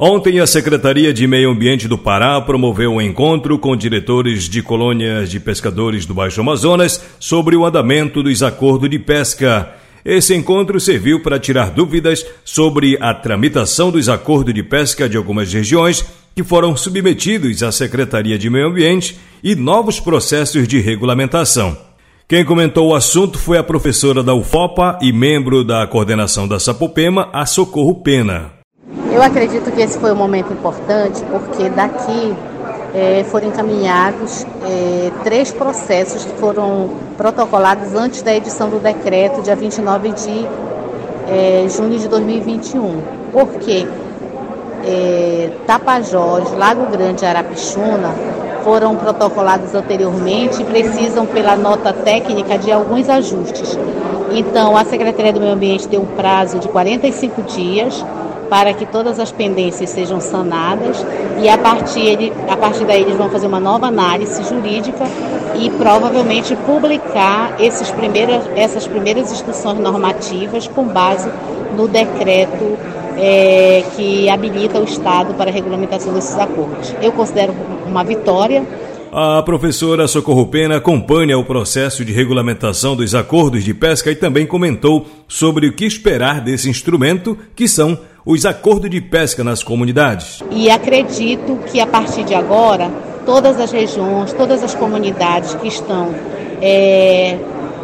Ontem, a Secretaria de Meio Ambiente do Pará promoveu um encontro com diretores de colônias de pescadores do Baixo Amazonas sobre o andamento dos acordos de pesca. Esse encontro serviu para tirar dúvidas sobre a tramitação dos acordos de pesca de algumas regiões que foram submetidos à Secretaria de Meio Ambiente e novos processos de regulamentação. Quem comentou o assunto foi a professora da UFOPA e membro da coordenação da Sapopema, a Socorro Pena. Eu acredito que esse foi um momento importante porque daqui é, foram encaminhados é, três processos que foram protocolados antes da edição do decreto, dia 29 de é, junho de 2021. Por quê? É, Tapajós, Lago Grande e Arapixuna foram protocolados anteriormente e precisam, pela nota técnica, de alguns ajustes. Então, a Secretaria do Meio Ambiente deu um prazo de 45 dias para que todas as pendências sejam sanadas e a partir, a partir daí eles vão fazer uma nova análise jurídica e provavelmente publicar esses primeiras, essas primeiras instruções normativas com base no decreto é, que habilita o Estado para a regulamentação desses acordos. Eu considero uma vitória a professora Socorro Pena acompanha o processo de regulamentação dos acordos de pesca e também comentou sobre o que esperar desse instrumento, que são os acordos de pesca nas comunidades. E acredito que a partir de agora, todas as regiões, todas as comunidades que estão é,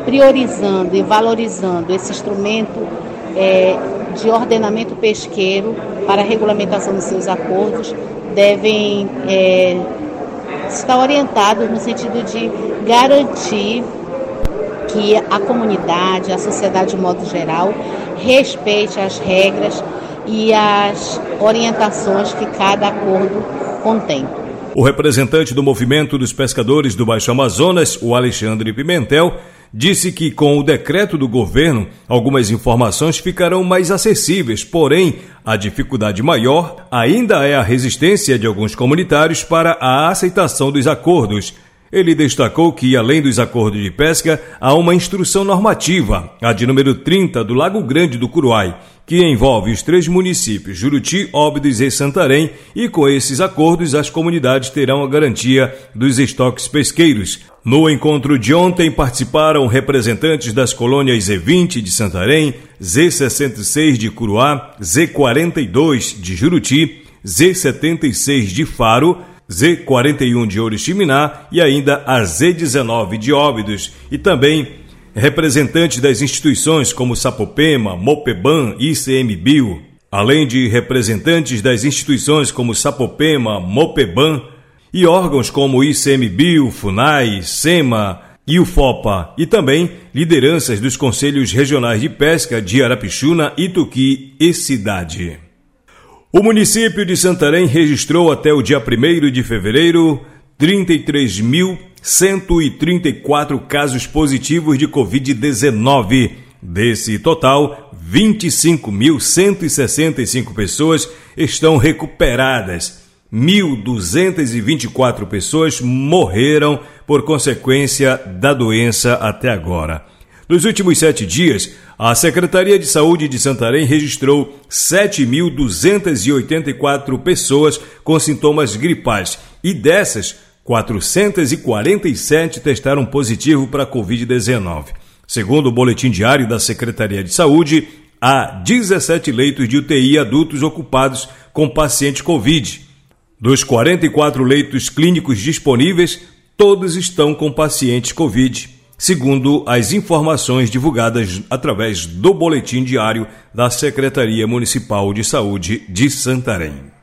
priorizando e valorizando esse instrumento é, de ordenamento pesqueiro para a regulamentação dos seus acordos devem é, está orientado no sentido de garantir que a comunidade, a sociedade de modo geral, respeite as regras e as orientações que cada acordo contém. O representante do movimento dos pescadores do Baixo Amazonas, o Alexandre Pimentel, disse que com o decreto do governo, algumas informações ficarão mais acessíveis, porém, a dificuldade maior ainda é a resistência de alguns comunitários para a aceitação dos acordos. Ele destacou que, além dos acordos de pesca, há uma instrução normativa, a de número 30 do Lago Grande do Curuai, que envolve os três municípios, Juruti, Óbidos e Santarém, e com esses acordos as comunidades terão a garantia dos estoques pesqueiros. No encontro de ontem participaram representantes das colônias Z20 de Santarém, Z66 de Curuá, Z42 de Juruti, Z76 de Faro, Z41 de Oriximiná e ainda a Z19 de Óbidos e também representantes das instituições como Sapopema, Mopeban e ICMBio, além de representantes das instituições como Sapopema, Mopeban e órgãos como ICMBio, FUNAI, SEMA e UFOPA, e também lideranças dos conselhos regionais de pesca de Arapixuna, Ituqui e Cidade. O município de Santarém registrou até o dia 1 de fevereiro 33.134 casos positivos de Covid-19. Desse total, 25.165 pessoas estão recuperadas. 1.224 pessoas morreram por consequência da doença até agora. Nos últimos sete dias, a Secretaria de Saúde de Santarém registrou 7.284 pessoas com sintomas gripais e dessas, 447 testaram positivo para a Covid-19. Segundo o boletim diário da Secretaria de Saúde, há 17 leitos de UTI adultos ocupados com paciente Covid. Dos 44 leitos clínicos disponíveis, todos estão com pacientes Covid, segundo as informações divulgadas através do boletim diário da Secretaria Municipal de Saúde de Santarém.